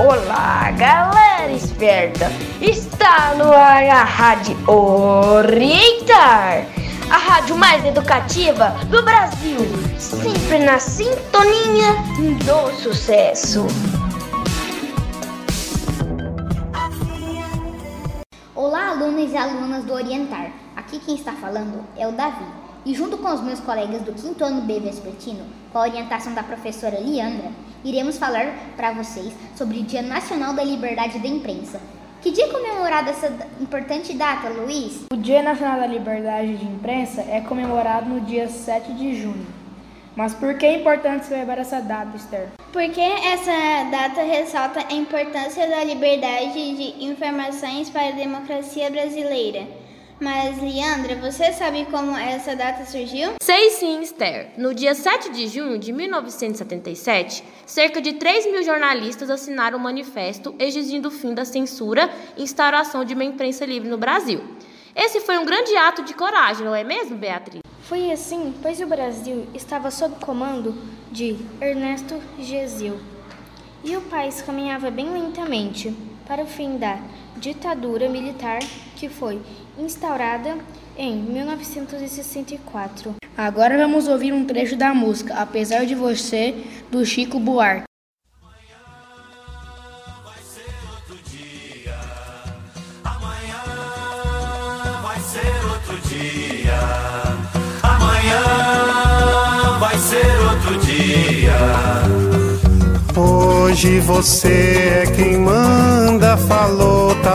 Olá, galera esperta! Está no ar a Rádio Orientar, a rádio mais educativa do Brasil, sempre na sintonia do sucesso. Olá, alunos e alunas do Orientar. Aqui quem está falando é o Davi. E junto com os meus colegas do quinto ano B Vespertino, com a orientação da professora Liandra, iremos falar para vocês sobre o Dia Nacional da Liberdade da Imprensa. Que dia é comemorado essa importante data, Luiz? O Dia Nacional da Liberdade de Imprensa é comemorado no dia 7 de junho. Mas por que é importante celebrar essa data, Esther? Porque essa data ressalta a importância da liberdade de informações para a democracia brasileira. Mas, Leandra, você sabe como essa data surgiu? Sei sim, Esther. No dia 7 de junho de 1977, cerca de 3 mil jornalistas assinaram um manifesto exigindo o fim da censura e instauração de uma imprensa livre no Brasil. Esse foi um grande ato de coragem, não é mesmo, Beatriz? Foi assim, pois o Brasil estava sob comando de Ernesto Geisel e o país caminhava bem lentamente para o fim da ditadura militar que foi instaurada em 1964. Agora vamos ouvir um trecho da música Apesar de Você, do Chico Buarque. vai ser outro dia. Hoje você é quem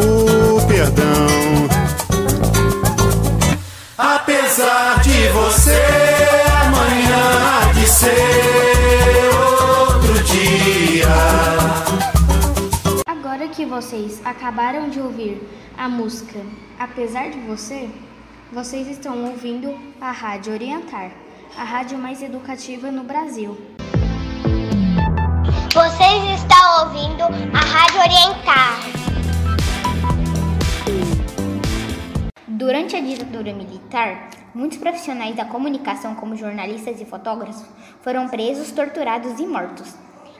o perdão. Apesar de você, amanhã há de ser outro dia. Agora que vocês acabaram de ouvir a música Apesar de Você, vocês estão ouvindo a Rádio Orientar, a rádio mais educativa no Brasil. Vocês estão ouvindo a Rádio Orientar. Durante a ditadura militar, muitos profissionais da comunicação, como jornalistas e fotógrafos, foram presos, torturados e mortos.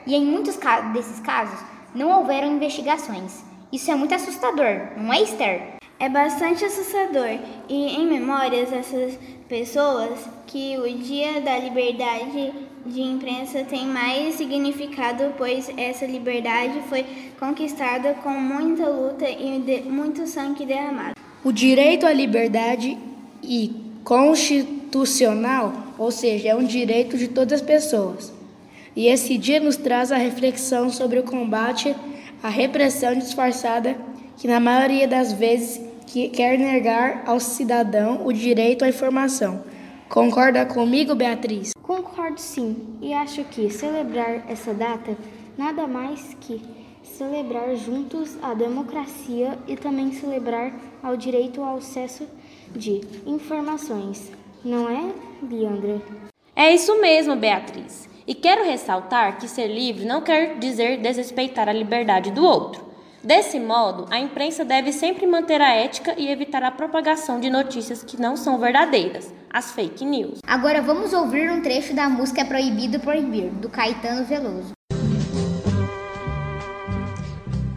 E em muitos desses casos, não houveram investigações. Isso é muito assustador, não é, Esther? É bastante assustador e em memórias dessas pessoas que o Dia da Liberdade de Imprensa tem mais significado, pois essa liberdade foi conquistada com muita luta e muito sangue derramado. O direito à liberdade e constitucional, ou seja, é um direito de todas as pessoas. E esse dia nos traz a reflexão sobre o combate à repressão disfarçada que na maioria das vezes quer negar ao cidadão o direito à informação. Concorda comigo, Beatriz? Concordo sim, e acho que celebrar essa data nada mais que celebrar juntos a democracia e também celebrar ao direito ao acesso de informações. Não é, Leandra? É isso mesmo, Beatriz. E quero ressaltar que ser livre não quer dizer desrespeitar a liberdade do outro. Desse modo, a imprensa deve sempre manter a ética e evitar a propagação de notícias que não são verdadeiras, as fake news. Agora vamos ouvir um trecho da música Proibido Proibir, do Caetano Veloso.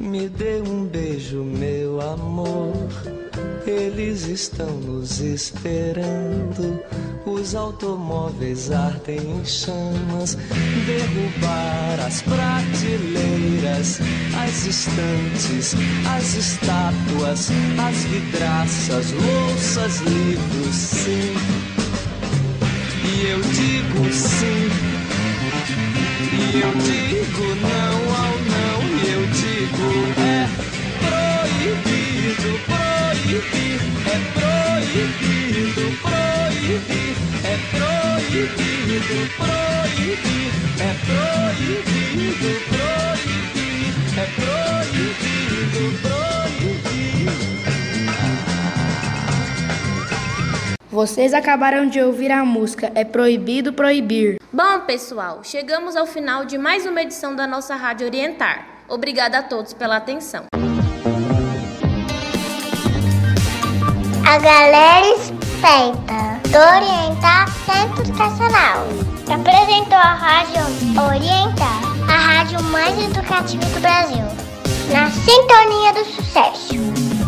Me dê um beijo, meu amor. Eles estão nos esperando. Os automóveis ardem em chamas. Derrubar as prateleiras, as estantes, as estátuas, as vidraças, louças, livros, sim. E eu digo sim. E eu digo não ao é proibido, proibir. É proibido, proibir. É proibido, proibir. É proibido, proibir. É proibido, proibir. Vocês acabaram de ouvir a música É Proibido Proibir. Bom, pessoal, chegamos ao final de mais uma edição da nossa Rádio Orientar. Obrigada a todos pela atenção. A galera esperta do Orientar Centro Educacional apresentou a Rádio Orientar, a rádio mais educativa do Brasil, na sintonia do sucesso.